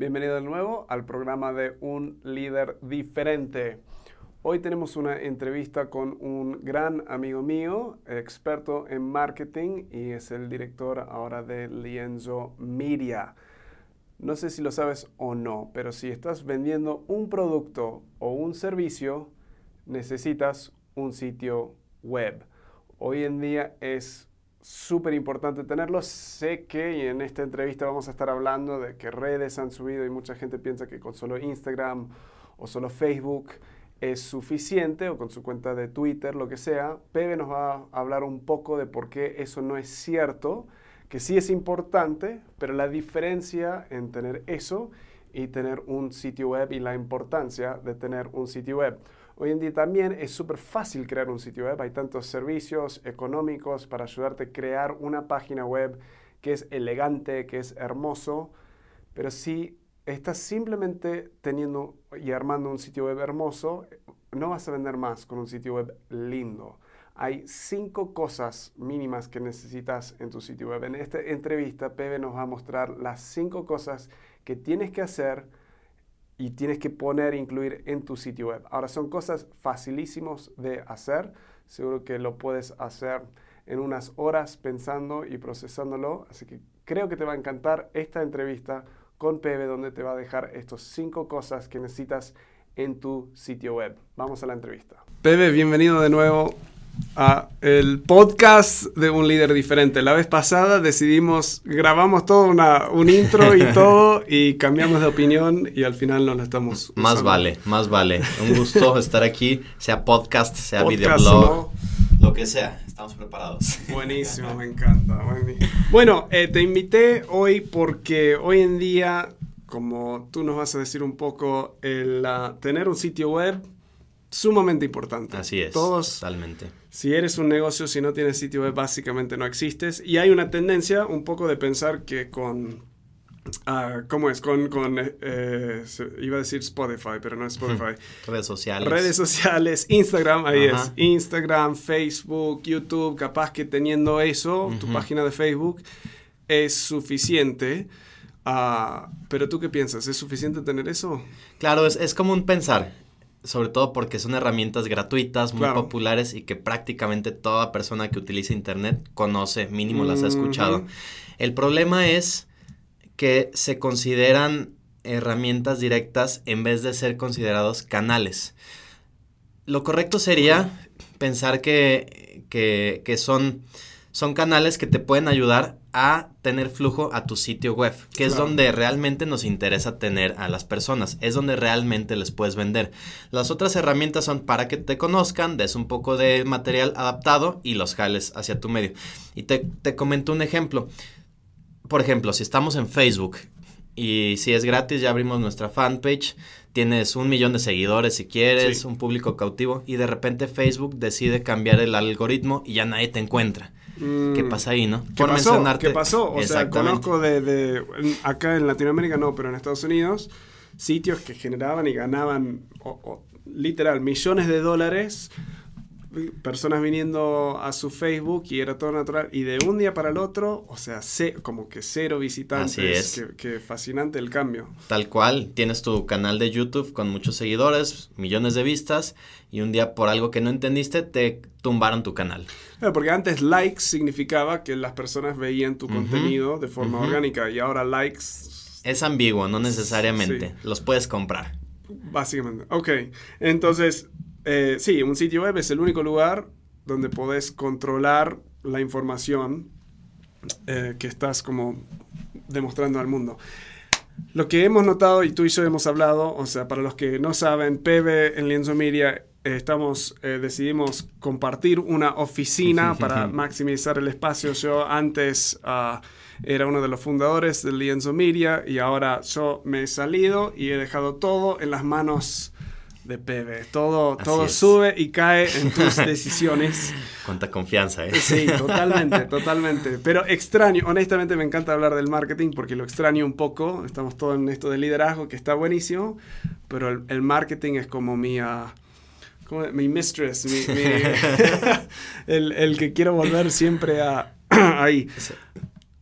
Bienvenido de nuevo al programa de Un líder diferente. Hoy tenemos una entrevista con un gran amigo mío, experto en marketing y es el director ahora de Lienzo Media. No sé si lo sabes o no, pero si estás vendiendo un producto o un servicio, necesitas un sitio web. Hoy en día es súper importante tenerlo. Sé que en esta entrevista vamos a estar hablando de que redes han subido y mucha gente piensa que con solo Instagram o solo Facebook es suficiente o con su cuenta de Twitter, lo que sea. Pebe nos va a hablar un poco de por qué eso no es cierto, que sí es importante, pero la diferencia en tener eso y tener un sitio web y la importancia de tener un sitio web. Hoy en día también es súper fácil crear un sitio web. Hay tantos servicios económicos para ayudarte a crear una página web que es elegante, que es hermoso. Pero si estás simplemente teniendo y armando un sitio web hermoso, no vas a vender más con un sitio web lindo. Hay cinco cosas mínimas que necesitas en tu sitio web. En esta entrevista, Pebe nos va a mostrar las cinco cosas que tienes que hacer y tienes que poner, incluir en tu sitio web. Ahora son cosas facilísimos de hacer. Seguro que lo puedes hacer en unas horas pensando y procesándolo. Así que creo que te va a encantar esta entrevista con Pebe donde te va a dejar estos cinco cosas que necesitas en tu sitio web. Vamos a la entrevista. Pebe, bienvenido de nuevo a el podcast de un líder diferente. La vez pasada decidimos, grabamos todo una, un intro y todo y cambiamos de opinión y al final no estamos Más vale, más vale. Un gusto estar aquí, sea podcast, sea videoblog, lo que sea. Estamos preparados. Buenísimo, me encanta. Bueno, eh, te invité hoy porque hoy en día, como tú nos vas a decir un poco, el tener un sitio web sumamente importante. Así es. Todos, totalmente si eres un negocio, si no tienes sitio web, básicamente no existes. Y hay una tendencia un poco de pensar que con... Uh, ¿Cómo es? Con, con eh, iba a decir Spotify, pero no es Spotify. Redes sociales. Redes sociales, Instagram, ahí es. Instagram, Facebook, YouTube, capaz que teniendo eso, tu página de Facebook, es suficiente. Uh, pero tú qué piensas? ¿Es suficiente tener eso? Claro, es, es como un pensar sobre todo porque son herramientas gratuitas, muy populares y que prácticamente toda persona que utiliza Internet conoce, mínimo las ha escuchado. El problema es que se consideran herramientas directas en vez de ser considerados canales. Lo correcto sería pensar que, que, que son, son canales que te pueden ayudar a tener flujo a tu sitio web, que es donde realmente nos interesa tener a las personas, es donde realmente les puedes vender. Las otras herramientas son para que te conozcan, des un poco de material adaptado y los jales hacia tu medio. Y te, comento un ejemplo. Por ejemplo, si estamos en Facebook y si es gratis, ya abrimos nuestra fanpage, tienes un millón de seguidores si quieres, un público cautivo y de repente Facebook decide cambiar el algoritmo y ya nadie te encuentra ¿Qué mm. pasa ahí, no? ¿Qué pasó? ¿Qué pasó? O sea, conozco de, acá en Latinoamérica no, pero en Estados Unidos, sitios que generaban y ganaban, literal, millones de dólares personas viniendo a su Facebook y era todo natural. Y de un día para el otro, o sea, como que cero visitantes. Así es. Que, fascinante el cambio. Tal cual, tienes tu canal de YouTube con muchos seguidores, millones de vistas, y un día por algo que no entendiste te tumbaron tu canal. porque antes likes significaba que las personas veían tu contenido de forma orgánica y ahora likes... Es ambiguo, no necesariamente. Los puedes comprar. Básicamente. Ok. Entonces, eh, sí, un sitio web es el único lugar donde podés controlar la información eh, que estás como demostrando al mundo. Lo que hemos notado y tú y yo hemos hablado, o sea, para los que no saben, PB en Lienzo Media eh, estamos, decidimos compartir una oficina para maximizar el espacio. Yo antes ah, era uno de los fundadores del Lienzo Media y ahora yo me he salido y he dejado todo en las manos de PB. Todo, todo sube y cae en tus decisiones. Cuánta confianza, ¿eh? Sí, totalmente, totalmente. Pero extraño, honestamente me encanta hablar del marketing porque lo extraño un poco. Estamos todos en esto de liderazgo que está buenísimo, pero el, marketing es como mi... Uh, mi mistress, el, el, que quiero volver siempre a, ahí.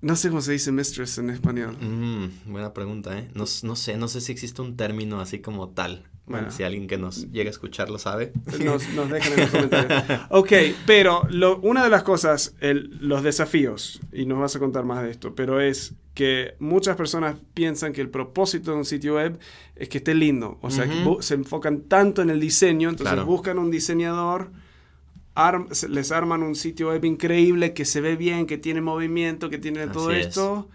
No sé cómo se dice mistress en español. Mm, buena pregunta, ¿eh? No, no, sé, no sé si existe un término así como tal. Bueno, si alguien que nos llega a escuchar lo sabe. Nos, nos dejan en los comentarios. ok, pero lo, una de las cosas, el, los desafíos, y nos vas a contar más de esto, pero es que muchas personas piensan que el propósito de un sitio web es que esté lindo. O sea, que se enfocan tanto en el diseño, entonces buscan un diseñador les arman un sitio web increíble que se ve bien, que tiene movimiento, que tiene todo esto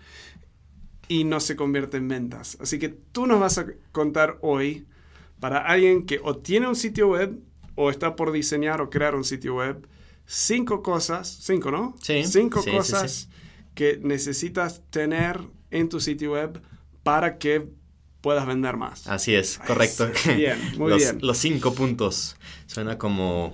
y no se convierte en ventas. Así que tú nos vas a contar hoy para alguien que o tiene un sitio web o está por diseñar o crear un sitio web, cinco cosas, cinco, ¿no? Sí. Cinco cosas que necesitas tener en tu sitio web para que puedas vender más. Así es, correcto. Bien, muy bien. Los cinco puntos. Suena como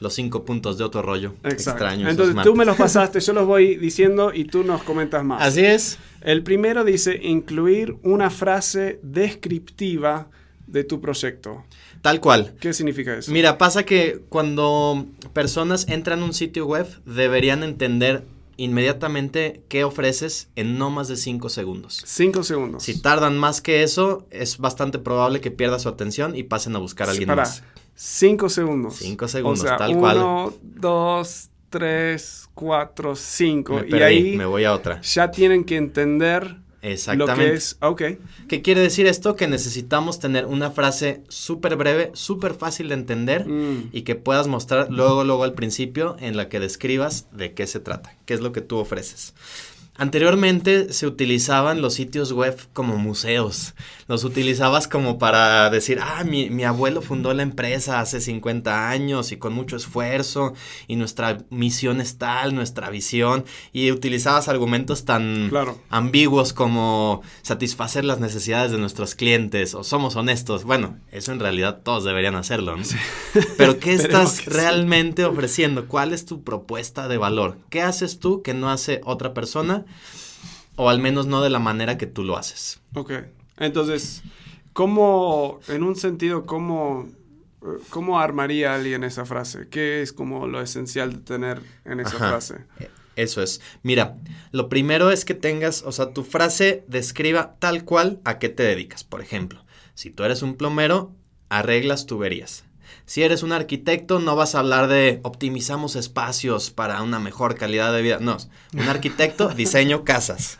los cinco puntos de otro rollo Exacto. extraño. Entonces tú me los pasaste, yo los voy diciendo y tú nos comentas más. Así es. El primero dice incluir una frase descriptiva de tu proyecto. Tal cual. ¿Qué significa eso? Mira, pasa que cuando personas entran a un sitio web deberían entender inmediatamente qué ofreces en no más de cinco segundos. Cinco segundos. Si tardan más que eso, es bastante probable que pierda su atención y pasen a buscar a alguien más. Cinco segundos. Cinco segundos, tal uno, cual. Uno, dos, tres, cuatro, cinco. y ahí me voy a otra. Ya tienen que entender Exactamente. lo que es. Ok. ¿Qué quiere decir esto? Que necesitamos tener una frase súper breve, súper fácil de entender mm. y que puedas mostrar luego, luego al principio en la que describas de qué se trata, qué es lo que tú ofreces. Anteriormente se utilizaban los sitios web como museos. Los utilizabas como para decir, ah, mi, abuelo fundó la empresa hace 50 años y con mucho esfuerzo y nuestra misión es tal, nuestra visión. Y utilizabas argumentos tan ambiguos como satisfacer las necesidades de nuestros clientes o somos honestos. Bueno, eso en realidad todos deberían hacerlo, ¿no? Pero ¿qué estás realmente ofreciendo? ¿Cuál es tu propuesta de valor? ¿Qué haces tú que no hace otra persona? O al menos no de la manera que tú lo haces. Ok, entonces, ¿cómo, en un sentido, cómo, cómo armaría alguien esa frase? ¿Qué es como lo esencial de tener en esa frase? E, eso es. Mira, lo primero es que tengas, o sea, tu frase describa tal cual a qué te dedicas. Por ejemplo, si tú eres un plomero, arreglas tuberías. Si eres un arquitecto, no vas a hablar de optimizamos espacios para una mejor calidad de vida. No, un arquitecto, diseño casas.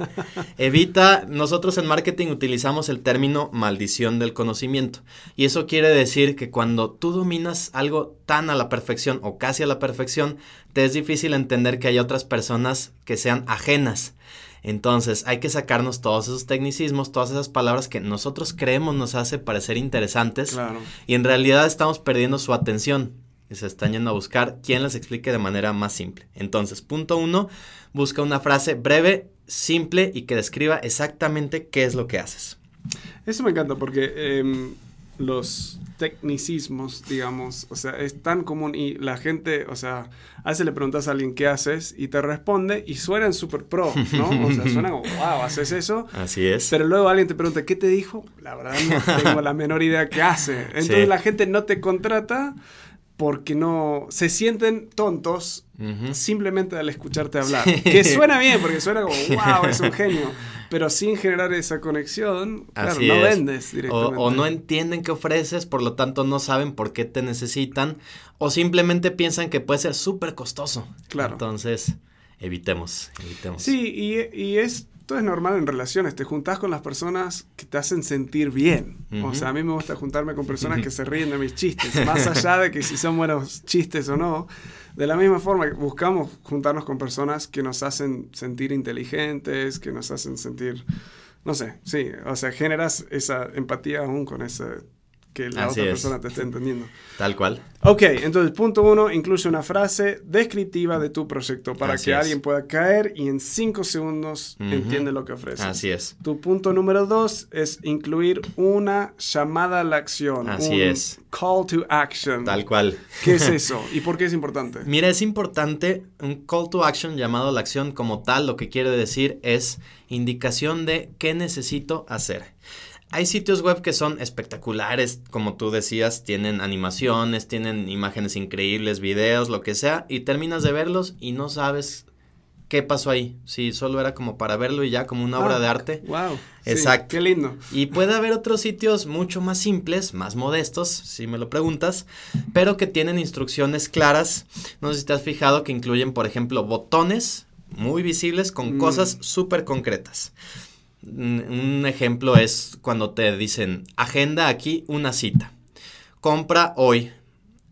Evita, nosotros en marketing utilizamos el término maldición del conocimiento. Y eso quiere decir que cuando tú dominas algo tan a la perfección o casi a la perfección, te es difícil entender que hay otras personas que sean ajenas. Entonces hay que sacarnos todos esos tecnicismos, todas esas palabras que nosotros creemos nos hace parecer interesantes y en realidad estamos perdiendo su atención y se están yendo a buscar quien les explique de manera más simple. Entonces, punto uno, busca una frase breve, simple y que describa exactamente qué es lo que haces. Eso me encanta porque em, los tecnicismos, digamos, o sea, es tan común y la gente, o sea, a veces le preguntas a alguien qué haces y te responde y suenan súper pro, ¿no? O sea, suenan como, wow, haces eso. Así es. Pero luego alguien te pregunta, ¿qué te dijo? La verdad no tengo la menor idea qué hace. Entonces la gente no te contrata porque no se sienten tontos simplemente al escucharte hablar. Que suena bien, porque suena como, wow, es un genio. Pero sin generar esa conexión, claro, no vendes directamente. O, no entienden qué ofreces, por lo tanto no saben por qué te necesitan, o simplemente piensan que puede ser súper costoso. Claro. Entonces, evitemos, evitemos. Sí, y, y es esto es normal en relaciones, te juntás con las personas que te hacen sentir bien. O sea, a mí me gusta juntarme con personas que se ríen de mis chistes, más allá de que si son buenos chistes o no. De la misma forma, buscamos juntarnos con personas que nos hacen sentir inteligentes, que nos hacen sentir, no sé, sí, o sea, generas esa empatía aún con ese que la otra persona te esté entendiendo. Tal cual. Ok, entonces punto uno, incluye una frase descriptiva de tu proyecto para que alguien pueda caer y en cinco segundos entiende lo que ofreces. Así es. Tu punto número dos es incluir una llamada a la acción. Así es. Call to action. Tal cual. ¿Qué es eso? ¿Y por qué es importante? Mira, es importante un call to action llamado a la acción como tal, lo que quiere decir es indicación de qué necesito hacer. Hay sitios web que son espectaculares, como tú decías, tienen animaciones, tienen imágenes increíbles, videos, lo que sea, y terminas de verlos y no sabes ¿qué pasó ahí? Si solo era como para verlo y ya, como una obra de ah, arte. Wow. Exacto. qué lindo. Y puede haber otros sitios mucho más simples, más modestos, si me lo preguntas, pero que tienen instrucciones claras. No sé si te has fijado que incluyen, por ejemplo, botones muy visibles con mm. cosas súper concretas. Un ejemplo es cuando te dicen, agenda aquí una cita. Compra hoy.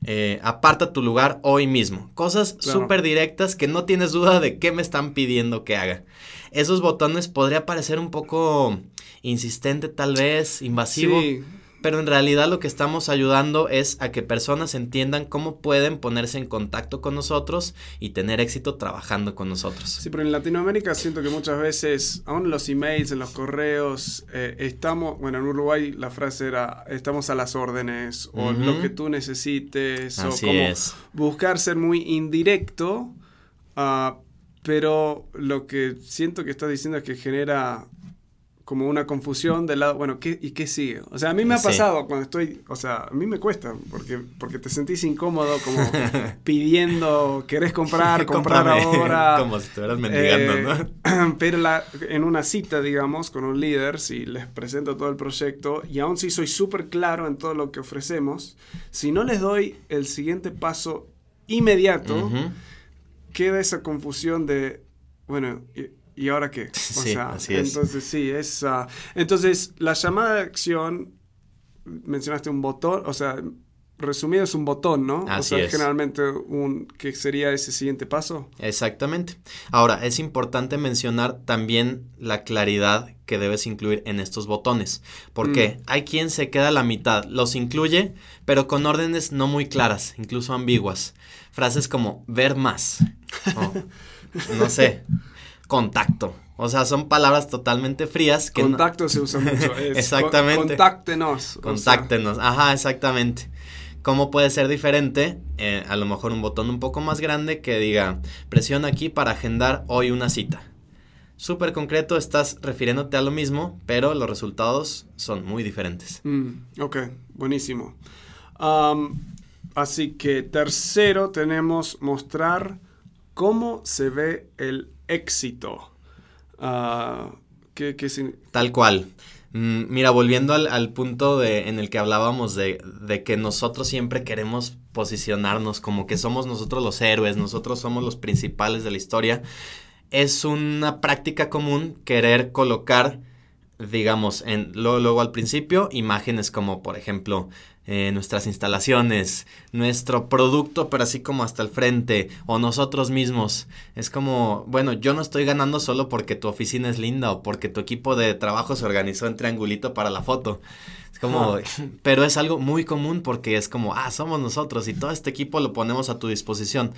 Eh, aparta tu lugar hoy mismo. Cosas súper directas que no tienes duda de qué me están pidiendo que haga. Esos botones podría parecer un poco insistente tal vez, invasivo. Sí pero en realidad lo que estamos ayudando es a que personas entiendan cómo pueden ponerse en contacto con nosotros y tener éxito trabajando con nosotros. Sí, pero en Latinoamérica siento que muchas veces, aún en los emails, en los correos, eh, estamos, bueno, en Uruguay la frase era, estamos a las órdenes, o lo que tú necesites, o como buscar ser muy indirecto, uh, pero lo que siento que estás diciendo es que genera como una confusión del lado, bueno, ¿qué, ¿y qué sigue? O sea, a mí me ha pasado cuando estoy, o sea, a mí me cuesta, porque, porque te sentís incómodo como pidiendo, querés comprar, comprar ahora. como si estuvieras mendigando, ¿no? Eh, pero la, en una cita, digamos, con un líder, si les presento todo el proyecto, y aún si soy súper claro en todo lo que ofrecemos, si no les doy el siguiente paso inmediato, queda esa confusión de, bueno, ¿y ahora qué? O sí, sea, así es. Entonces, sí, es... Ah, entonces, la llamada de acción, mencionaste un botón, o sea, resumido es un botón, ¿no? Así o sea, es. generalmente un ¿qué sería ese siguiente paso. Exactamente. Ahora, es importante mencionar también la claridad que debes incluir en estos botones, porque mm. hay quien se queda a la mitad, los incluye, pero con órdenes no muy claras, incluso ambiguas. Frases como ver más. no sé, contacto. O sea, son palabras totalmente frías. Que contacto se usa mucho. exactamente. contáctenos. Contáctenos. Ajá, exactamente. ¿Cómo puede ser diferente? Eh, a lo mejor un botón un poco más grande que diga, presiona aquí para agendar hoy una cita. Súper concreto, estás refiriéndote a lo mismo, pero los resultados son muy diferentes. Mm, ok, buenísimo. así que tercero tenemos mostrar cómo se ve el éxito. Uh, ¿qué, Tal cual. Mm, mira, volviendo al, punto de, en el que hablábamos de, que nosotros siempre queremos posicionarnos como que somos nosotros los héroes, nosotros somos los principales de la historia, es una práctica común querer colocar, digamos, luego al principio, imágenes como, por ejemplo, eh, nuestras instalaciones, nuestro producto, pero así como hasta el frente, o nosotros mismos. Es como, bueno, yo no estoy ganando solo porque tu oficina es linda o porque tu equipo de trabajo se organizó en triangulito para la foto. Es como, pero es algo muy común porque es como, ah, somos nosotros y todo este equipo lo ponemos a tu disposición.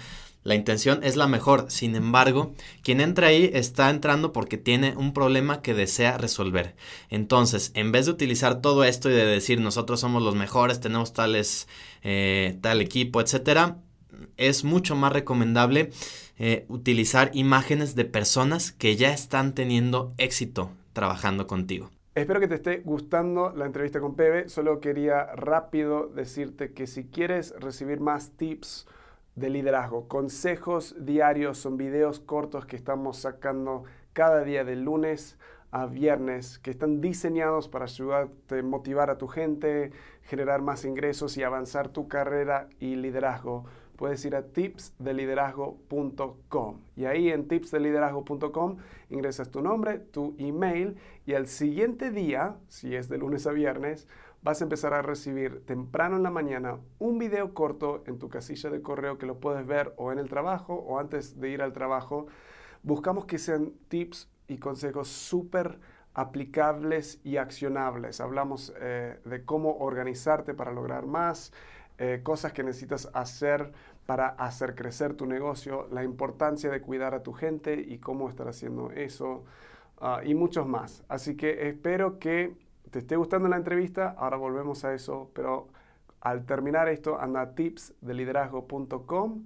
La intención es la mejor, sin embargo, quien entra ahí está entrando porque tiene un problema que desea resolver. Entonces, en vez de utilizar todo esto y de decir nosotros somos los mejores, tenemos tales, eh, tal equipo, etcétera, es mucho más recomendable eh, utilizar imágenes de personas que ya están teniendo éxito trabajando contigo. Espero que te esté gustando la entrevista con Pebe. Solo quería rápido decirte que si quieres recibir más tips, de liderazgo. Consejos diarios son videos cortos que estamos sacando cada día de lunes a viernes que están diseñados para ayudarte a motivar a tu gente, generar más ingresos y avanzar tu carrera y liderazgo. Puedes ir a tipsdeliderazgo.com y ahí en tipsdeliderazgo.com ingresas tu nombre, tu email y al siguiente día, si es de lunes a viernes, vas a empezar a recibir temprano en la mañana un video corto en tu casilla de correo que lo puedes ver o en el trabajo o antes de ir al trabajo. Buscamos que sean tips y consejos súper aplicables y accionables. Hablamos eh, de cómo organizarte para lograr más, eh, cosas que necesitas hacer para hacer crecer tu negocio, la importancia de cuidar a tu gente y cómo estar haciendo eso ah, y muchos más. Así que espero que te esté gustando la entrevista, ahora volvemos a eso, pero al terminar esto, anda a tipsdeliderazgo.com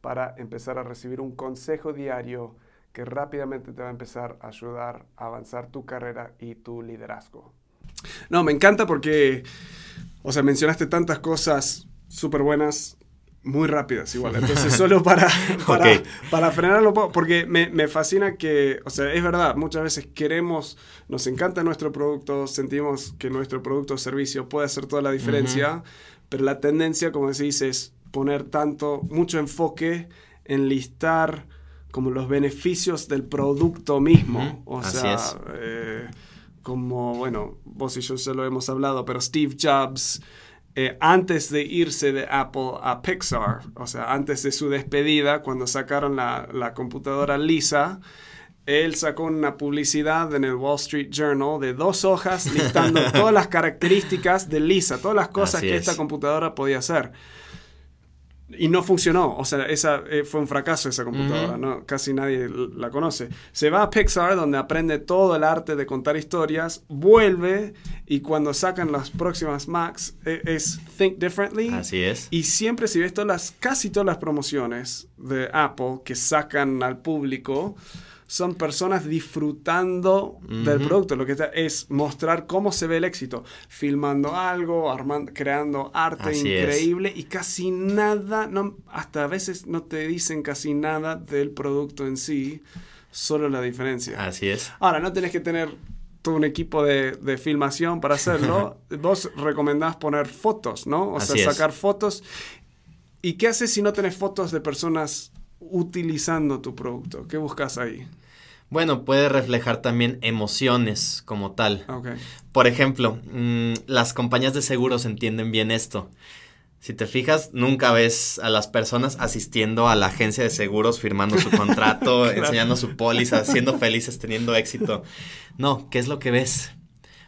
para empezar a recibir un consejo diario que rápidamente te va a empezar a ayudar a avanzar tu carrera y tu liderazgo. No, me encanta porque, o sea, mencionaste tantas cosas súper buenas, muy rápidas igual. Entonces, solo para, para, para frenarlo, porque me, me, fascina que, o sea, es verdad, muchas veces queremos, nos encanta nuestro producto, sentimos que nuestro producto o servicio puede hacer toda la diferencia, pero la tendencia, como decís, es poner tanto, mucho enfoque en listar como los beneficios del producto mismo. O sea, eh, como, bueno, vos y yo se lo hemos hablado, pero Steve Jobs eh, antes de irse de Apple a Pixar, o sea, antes de su despedida, cuando sacaron la, computadora Lisa, él sacó una publicidad en el Wall Street Journal de dos hojas listando todas las características de Lisa, todas las cosas que esta computadora podía hacer. Y no funcionó, o sea, esa eh, fue un fracaso esa computadora, ¿no? casi nadie la conoce. Se va a Pixar, donde aprende todo el arte de contar historias, vuelve y cuando sacan las próximas Macs e, es Think Differently. Así es. Y siempre si ves todas las, casi todas las promociones de Apple que sacan al público, son personas disfrutando del producto. Lo que está es mostrar cómo se ve el éxito, filmando algo, armando, creando arte increíble y casi nada, no, hasta a veces no te dicen casi nada del producto en sí, solo la diferencia. Así es. Ahora, no tenés que tener todo un equipo de, de filmación para hacerlo. Vos recomendás poner fotos, ¿no? O sea, sacar fotos. ¿Y qué haces si no tenés fotos de personas utilizando tu producto? ¿Qué buscas ahí? Bueno, puede reflejar también emociones como tal. Por ejemplo, mm, las compañías de seguros entienden bien esto. Si te fijas, nunca ves a las personas asistiendo a la agencia de seguros, firmando su contrato, enseñando su póliza, siendo felices, teniendo éxito. No, ¿qué es lo que ves?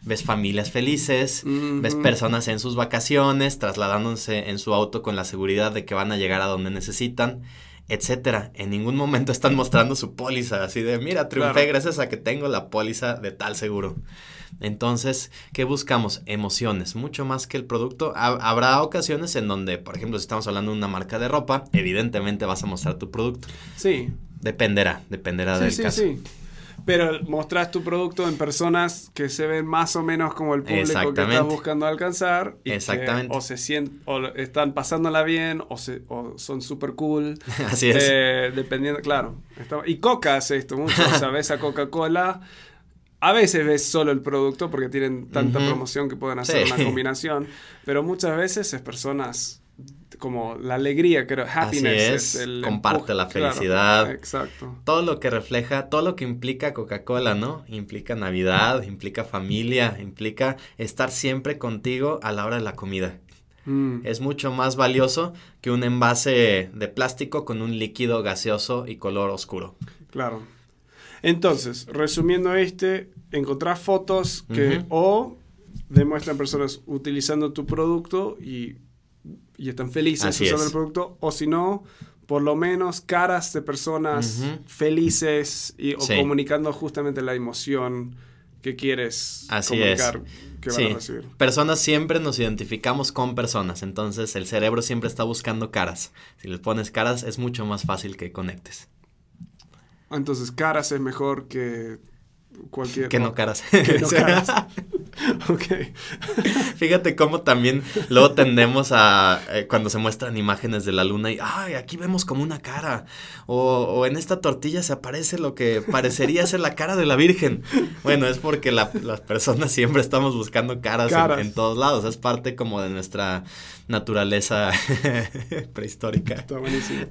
Ves familias felices, ves personas en sus vacaciones, trasladándose en su auto con la seguridad de que van a llegar a donde necesitan etcétera. En ningún momento están mostrando su póliza, así de, mira, triunfé gracias a que tengo la póliza de tal seguro. Entonces, ¿qué buscamos? Emociones, mucho más que el producto. habrá ocasiones en donde, por ejemplo, si estamos hablando de una marca de ropa, evidentemente vas a mostrar tu producto. Sí. Dependerá, dependerá del caso. Sí, sí pero mostrás tu producto en personas que se ven más o menos como el público que estás buscando alcanzar. Y Exactamente. o se sienten, o están pasándola bien, o, se, o son súper cool. Así es. Eh, dependiendo, claro. y Coca hace esto mucho. o sea, ves a Coca-Cola. A veces ves solo el producto porque tienen tanta promoción que pueden hacer una combinación, pero muchas veces es personas como la alegría, creo, happiness es, el comparte la felicidad. exacto. Todo lo que refleja, todo lo que implica Coca-Cola, ¿no? Implica Navidad, implica familia, implica estar siempre contigo a la hora de la comida. Mm. Es mucho más valioso que un envase de plástico con un líquido gaseoso y color oscuro. Claro. Entonces, resumiendo este, encontrar fotos que o demuestran personas utilizando tu producto y y están felices usando el producto, o si no, por lo menos caras de personas felices y, o comunicando justamente la emoción que quieres comunicar que van a recibir. Personas siempre nos identificamos con personas, entonces el cerebro siempre está buscando caras. Si le pones caras es mucho más fácil que conectes. Entonces caras es mejor que cualquier... Que no caras. Que no caras. ok. Fíjate cómo también luego tendemos a, eh, cuando se muestran imágenes de la luna y, ay, aquí vemos como una cara. O, en esta tortilla se aparece lo que parecería ser la cara de la Virgen. Bueno, es porque las personas siempre estamos buscando caras, En, todos lados. Es parte como de nuestra naturaleza prehistórica. Está buenísimo.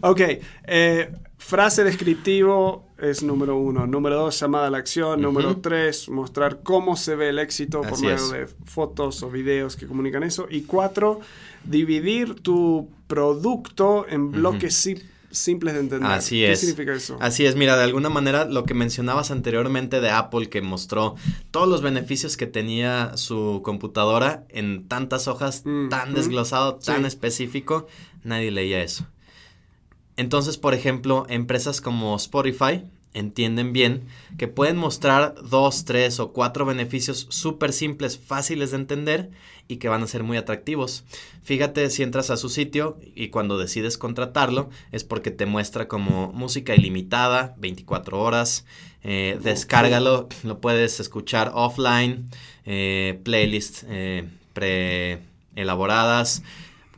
ok. Eh, frase descriptivo es número uno. Número dos, llamada a la acción. Número tres, mostrar cómo se ve el éxito por medio de fotos o videos que comunican eso. Y cuatro, dividir tu producto en bloques simples de entender. Así ¿Qué es. significa eso? Así es, mira, de alguna manera lo que mencionabas anteriormente de Apple que mostró todos los beneficios que tenía su computadora en tantas hojas, mm, tan desglosado, tan específico, nadie leía eso. Entonces, por ejemplo, empresas como Spotify entienden bien que pueden mostrar dos, tres o cuatro beneficios súper simples, fáciles de entender y que van a ser muy atractivos. Fíjate si entras a su sitio y cuando decides contratarlo es porque te muestra como música ilimitada, 24 horas, eh, descárgalo, lo puedes escuchar offline, eh, playlists eh, pre elaboradas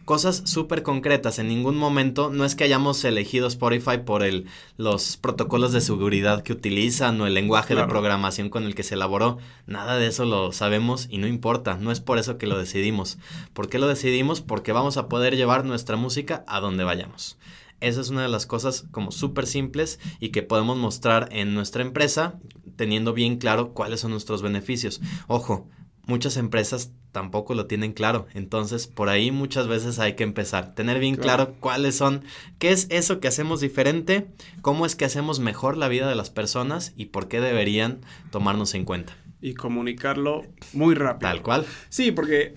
cosas súper concretas. En ningún momento no es que hayamos elegido Spotify por el, los protocolos de seguridad que utilizan o el lenguaje de programación con el que se elaboró. Nada de eso lo sabemos y no importa. No es por eso que lo decidimos. ¿Por qué lo decidimos? Porque vamos a poder llevar nuestra música a donde vayamos. Esa es una de las cosas como súper simples y que podemos mostrar en nuestra empresa teniendo bien claro cuáles son nuestros beneficios. Ojo, muchas empresas tampoco lo tienen claro. Entonces, por ahí muchas veces hay que empezar. Tener bien claro. cuáles son, qué es eso que hacemos diferente, cómo es que hacemos mejor la vida de las personas y por qué deberían tomarnos en cuenta. Y comunicarlo muy rápido. Tal cual. Sí, porque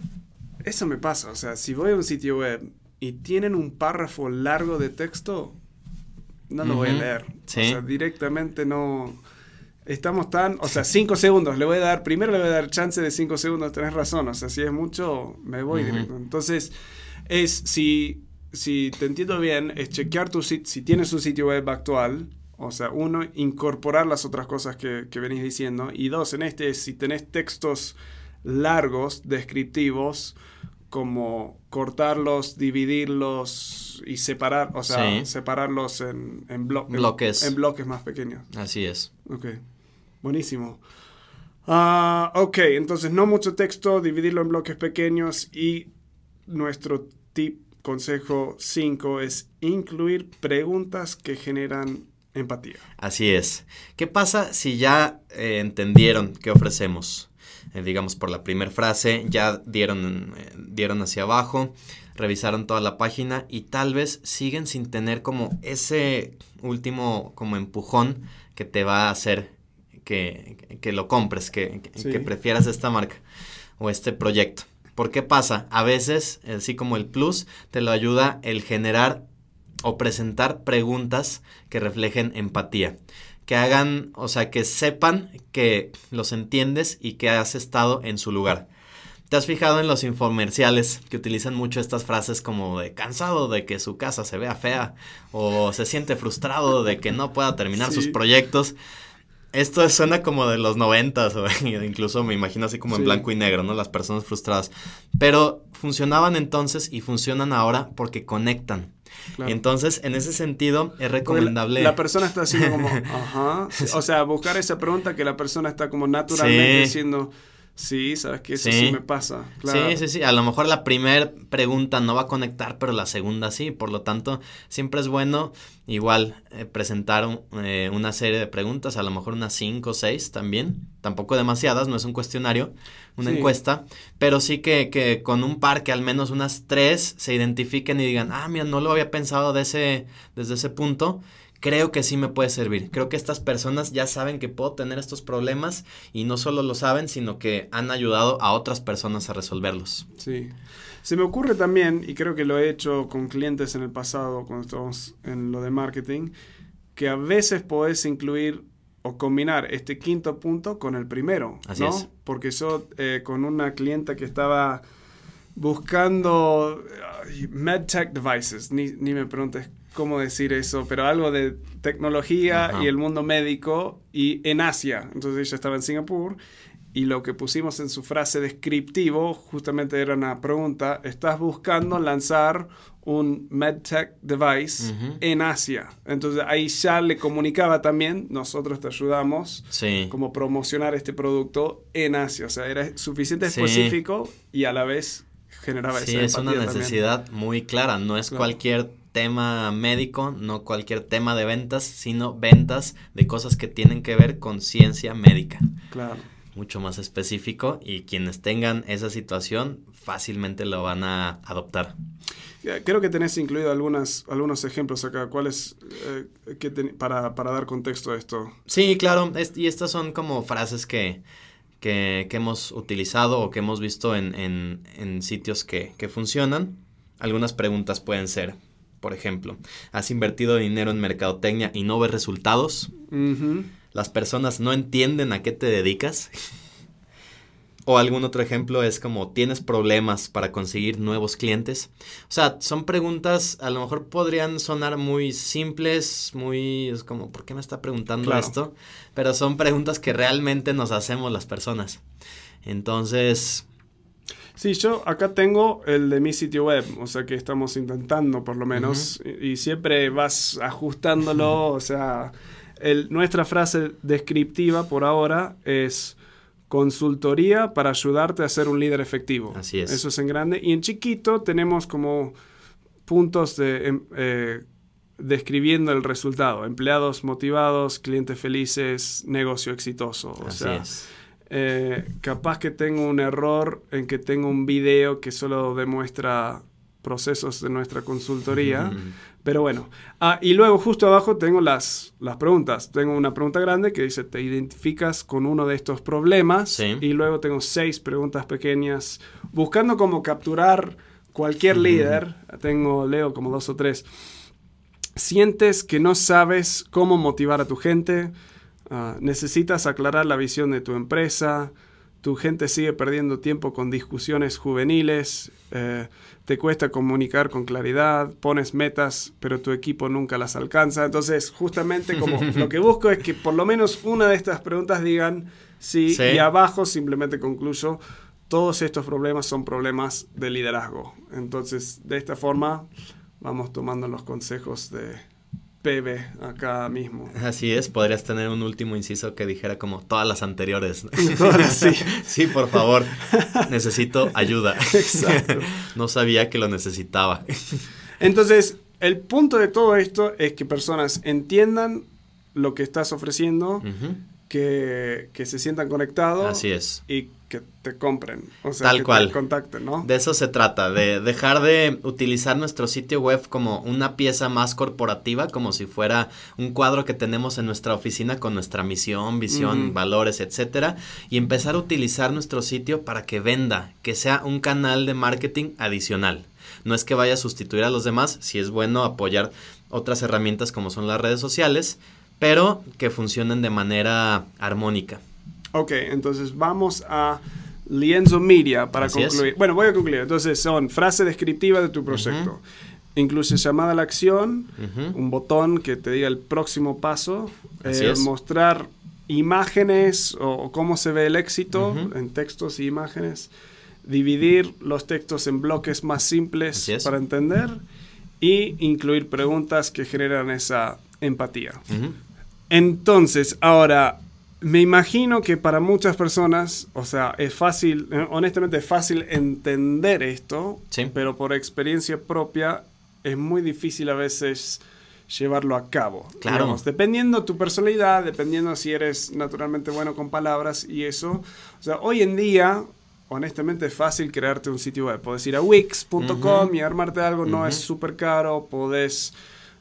eso me pasa. O sea, si voy a un sitio web y tienen un párrafo largo de texto, no lo voy a leer. ¿Sí? O sea, directamente no Estamos tan, o sea, cinco segundos, le voy a dar, primero le voy a dar chance de cinco segundos, tenés razón, o sea, si es mucho, me voy directo. Entonces, es, si, si te entiendo bien, es chequear tu sitio, si tienes un sitio web actual, o sea, uno, incorporar las otras cosas que, que venís diciendo, y dos, en este, si tenés textos largos, descriptivos, como cortarlos, dividirlos y separar, o sea, separarlos en, en, bloques. En, bloques más pequeños. Así es. Ok. Buenísimo. Ah, ok, entonces no mucho texto, dividirlo en bloques pequeños y nuestro tip, consejo 5 es incluir preguntas que generan empatía. Así es. ¿Qué pasa si ya eh, entendieron qué ofrecemos? Eh, digamos por la primera frase, ya dieron, eh, dieron hacia abajo, revisaron toda la página y tal vez siguen sin tener como ese último como empujón que te va a hacer que, lo compres, que, que, prefieras esta marca o este proyecto. ¿Por qué pasa? A veces, así como el plus, te lo ayuda el generar o presentar preguntas que reflejen empatía. Que hagan, o sea, que sepan que los entiendes y que has estado en su lugar. ¿Te has fijado en los infomerciales que utilizan mucho estas frases como de cansado de que su casa se vea fea o se siente frustrado de que no pueda terminar sus proyectos? Esto suena como de los noventas, o incluso me imagino así como en blanco y negro, ¿no? Las personas frustradas. Pero funcionaban entonces y funcionan ahora porque conectan. Entonces, en ese sentido, es recomendable. La, persona está haciendo como, ajá. O sea, buscar esa pregunta que la persona está como naturalmente diciendo Sí, sabes que eso sí, me pasa. Sí, sí, sí. A lo mejor la primera pregunta no va a conectar, pero la segunda sí. Por lo tanto, siempre es bueno igual eh, presentar eh, una serie de preguntas, a lo mejor unas cinco o seis también. Tampoco demasiadas, no es un cuestionario, una encuesta. Pero sí que, que con un par que al menos unas tres se identifiquen y digan, ah, mira, no lo había pensado de ese, desde ese punto creo que sí me puede servir. Creo que estas personas ya saben que puedo tener estos problemas y no solo lo saben, sino que han ayudado a otras personas a resolverlos. Sí. Se me ocurre también, y creo que lo he hecho con clientes en el pasado, cuando estamos en lo de marketing, que a veces podés incluir o combinar este quinto punto con el primero. Así es. Porque yo eh, con una clienta que estaba buscando MedTech devices, ni, ni me preguntes cómo decir eso, pero algo de tecnología y el mundo médico y en Asia. Entonces ella estaba en Singapur y lo que pusimos en su frase descriptivo justamente era una pregunta, ¿estás buscando lanzar un MedTech device en Asia? Entonces ahí ya le comunicaba también, nosotros te ayudamos como promocionar este producto en Asia. O sea, era suficiente específico y a la vez generaba sí, es una necesidad muy clara, no es cualquier tema médico, no cualquier tema de ventas, sino ventas de cosas que tienen que ver con ciencia médica. Claro. Mucho más específico y quienes tengan esa situación fácilmente lo van a adoptar. Creo que tenés incluido algunas, algunos ejemplos acá. ¿Cuáles eh, para, para, dar contexto a esto? Sí, claro. y estas son como frases que, que, que, hemos utilizado o que hemos visto en, en, en sitios que, que funcionan. Algunas preguntas pueden ser, por ejemplo, has invertido dinero en mercadotecnia y no ves resultados, las personas no entienden a qué te dedicas. o algún otro ejemplo es como tienes problemas para conseguir nuevos clientes. O sea, son preguntas, a lo mejor podrían sonar muy simples, muy, es como, ¿por qué me está preguntando esto? Pero son preguntas que realmente nos hacemos las personas. Entonces, Sí, yo acá tengo el de mi sitio web, o sea que estamos intentando por lo menos, y, siempre vas ajustándolo, o sea, nuestra frase descriptiva por ahora es consultoría para ayudarte a ser un líder efectivo. Así es. Eso es en grande. Y en chiquito tenemos como puntos de... Em, eh, describiendo el resultado. Empleados motivados, clientes felices, negocio exitoso. O Así es eh, capaz que tengo un error en que tengo un video que solo demuestra procesos de nuestra consultoría. Pero bueno. Ah, y luego justo abajo tengo las, las preguntas. Tengo una pregunta grande que dice, ¿te identificas con uno de estos problemas? Y luego tengo seis preguntas pequeñas, buscando como capturar cualquier líder. Tengo, leo como dos o tres. ¿Sientes que no sabes cómo motivar a tu gente? Ah, necesitas aclarar la visión de tu empresa, tu gente sigue perdiendo tiempo con discusiones juveniles, eh, te cuesta comunicar con claridad, pones metas, pero tu equipo nunca las alcanza. Entonces, justamente como lo que busco es que por lo menos una de estas preguntas digan sí, y abajo simplemente concluyo, todos estos problemas son problemas de liderazgo. Entonces, de esta forma, vamos tomando los consejos de, acá mismo. Así es, podrías tener un último inciso que dijera como todas las anteriores. sí. sí, por favor, necesito ayuda. Exacto. no sabía que lo necesitaba. Entonces, el punto de todo esto es que personas entiendan lo que estás ofreciendo, que, se sientan conectados. Así es. Y que te compren. O sea, Tal que cual. te contacten, ¿no? De eso se trata, de dejar de utilizar nuestro sitio web como una pieza más corporativa, como si fuera un cuadro que tenemos en nuestra oficina con nuestra misión, visión, valores, etcétera, y empezar a utilizar nuestro sitio para que venda, que sea un canal de marketing adicional. No es que vaya a sustituir a los demás, si es bueno apoyar otras herramientas como son las redes sociales, pero que funcionen de manera armónica. Ok, entonces vamos a Lienzo Media para concluir. Bueno, voy a concluir. Entonces son frase descriptiva de tu proyecto. Incluye llamada a la acción, un botón que te diga el próximo paso, eh, mostrar imágenes o, cómo se ve el éxito en textos y imágenes, dividir los textos en bloques más simples para entender y incluir preguntas que generan esa empatía. Entonces, ahora, me imagino que para muchas personas, o sea, es fácil, eh, honestamente es fácil entender esto, pero por experiencia propia es muy difícil a veces llevarlo a cabo. Claro. dependiendo tu personalidad, dependiendo si eres naturalmente bueno con palabras y eso. O sea, hoy en día, honestamente es fácil crearte un sitio web. Puedes ir a wix.com y armarte algo, no es súper caro, podés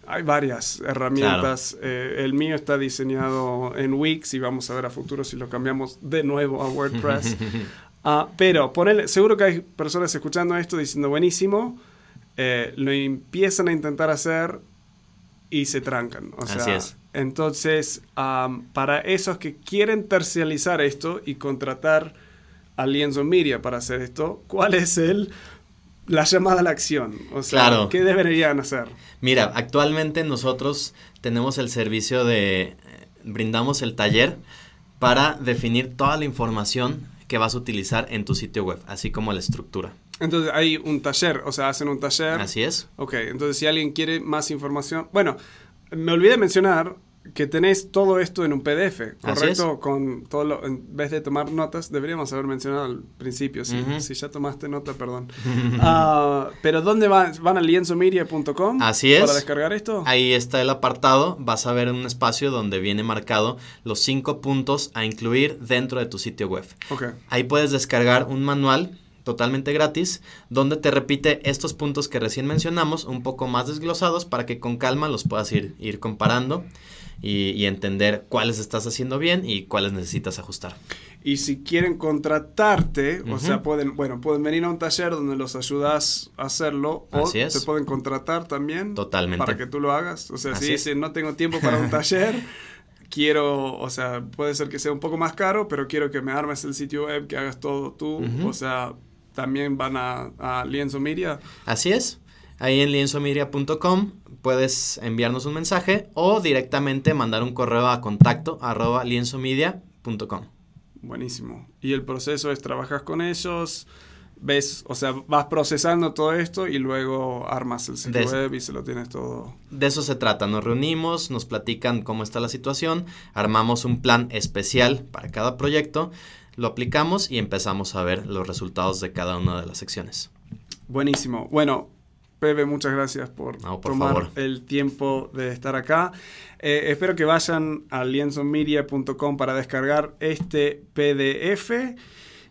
hay varias herramientas. Eh, el mío está diseñado en Wix y vamos a ver a futuro si lo cambiamos de nuevo a WordPress. Ah, pero ponele, seguro que hay personas escuchando esto diciendo buenísimo, eh, lo empiezan a intentar hacer y se trancan. Así es. Entonces, para esos que quieren tercializar esto y contratar a Lienzo Media para hacer esto, ¿cuál es el la llamada a la acción. O sea, ¿qué deberían hacer? Mira, actualmente nosotros tenemos el servicio de, eh, brindamos el taller para definir toda la información que vas a utilizar en tu sitio web, así como la estructura. Entonces hay un taller, o sea, hacen un taller. Así es. Ok, entonces si alguien quiere más información, bueno, me olvidé mencionar, que tenés todo esto en un PDF, ¿correcto? Con todo lo, en vez de tomar notas, deberíamos haber mencionado al principio, si, si ya tomaste nota, perdón. Ah, pero ¿dónde van? ¿Van a lienzomedia.com? Así es. Para descargar esto. Ahí está el apartado, vas a ver un espacio donde viene marcado los cinco puntos a incluir dentro de tu sitio web. Okay. Ahí puedes descargar un manual totalmente gratis, donde te repite estos puntos que recién mencionamos, un poco más desglosados, para que con calma los puedas ir, ir comparando y, entender cuáles estás haciendo bien y cuáles necesitas ajustar. Y si quieren contratarte, o sea, pueden, bueno, pueden venir a un taller donde los ayudas a hacerlo o te pueden contratar también Totalmente. para que tú lo hagas. O sea, si dicen no tengo tiempo para un taller, quiero, o sea, puede ser que sea un poco más caro, pero quiero que me armes el sitio web, que hagas todo tú, o sea, también van a, a Lienzo Media. Así es. Ahí en lienzomedia.com puedes enviarnos un mensaje o directamente mandar un correo a contacto arroba lienzomedia.com. Buenísimo. Y el proceso es trabajas con ellos, ves, o sea, vas procesando todo esto y luego armas el sitio web y se lo tienes todo. De eso se trata, nos reunimos, nos platican cómo está la situación, armamos un plan especial para cada proyecto, lo aplicamos y empezamos a ver los resultados de cada una de las secciones. Buenísimo. Bueno, Pepe, muchas gracias por, tomar el tiempo de estar acá. Eh, espero que vayan a lienzonmedia.com para descargar este PDF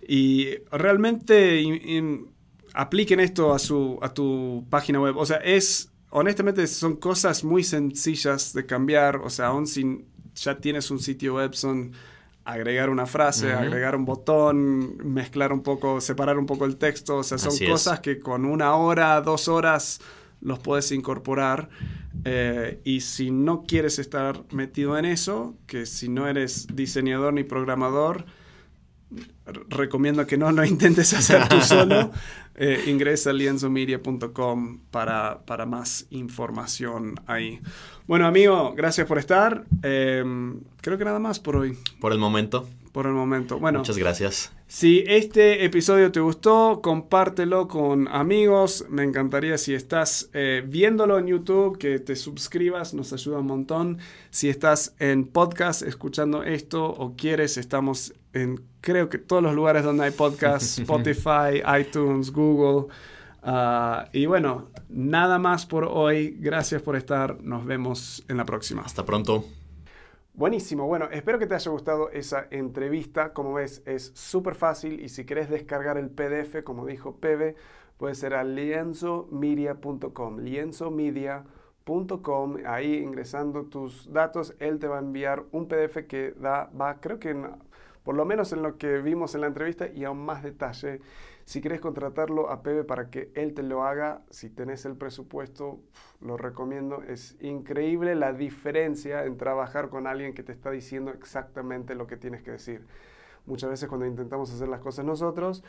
y realmente apliquen esto a, su, a tu página web. O sea, es, honestamente, son cosas muy sencillas de cambiar. O sea, aún si ya tienes un sitio web, son agregar una frase, agregar un botón, mezclar un poco, separar un poco el texto. O sea, son cosas que con una hora, dos horas los puedes incorporar. Eh, y si no quieres estar metido en eso, que si no eres diseñador ni programador, recomiendo que no lo intentes hacer tú solo. Eh, ingresa a lienzomedia.com para, para más información ahí. Bueno, amigo, gracias por estar. Em, creo que nada más por hoy. Por el momento. Por el momento. Bueno. Muchas gracias. Si este episodio te gustó, compártelo con amigos. Me encantaría si estás eh, viéndolo en YouTube, que te suscribas, nos ayuda un montón. Si estás en podcast escuchando esto o quieres, estamos en creo que todos los lugares donde hay podcast, Spotify, iTunes, Google. Ah, y bueno, nada más por hoy. Gracias por estar. Nos vemos en la próxima. Hasta pronto. Buenísimo, bueno, espero que te haya gustado esa entrevista. Como ves, es súper fácil y si querés descargar el PDF, como dijo Pebe, puede ser a lienzomedia.com. Lienzomedia.com, ahí ingresando tus datos, él te va a enviar un PDF que da, va, creo que por lo menos en lo que vimos en la entrevista y aún más detalle. Si quieres contratarlo a Pebe para que él te lo haga, si tenés el presupuesto, lo recomiendo. Es increíble la diferencia en trabajar con alguien que te está diciendo exactamente lo que tienes que decir. Muchas veces cuando intentamos hacer las cosas nosotros,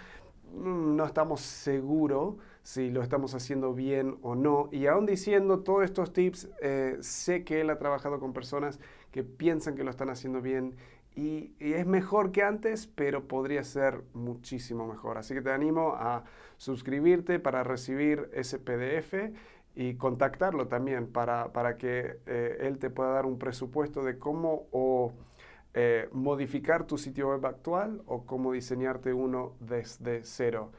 mm, no estamos seguros si lo estamos haciendo bien o no. Y aún diciendo todos estos tips, eh, sé que él ha trabajado con personas que piensan que lo están haciendo bien y, es mejor que antes, pero podría ser muchísimo mejor. Así que te animo a suscribirte para recibir ese PDF y contactarlo también para, para que eh, él te pueda dar un presupuesto de cómo o eh, modificar tu sitio web actual o cómo diseñarte uno desde cero.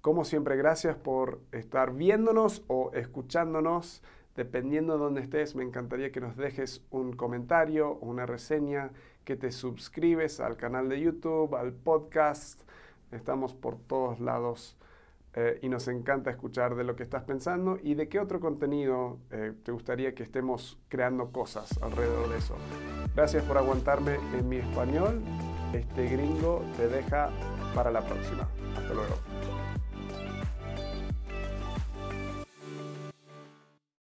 Como siempre, gracias por estar viéndonos o escuchándonos. Dependiendo de dónde estés, me encantaría que nos dejes un comentario o una reseña que te suscribes al canal de YouTube, al podcast. Estamos por todos lados eh, y nos encanta escuchar de lo que estás pensando y de qué otro contenido eh, te gustaría que estemos creando cosas alrededor de eso. Gracias por aguantarme en mi español. Este gringo te deja para la próxima. Hasta luego.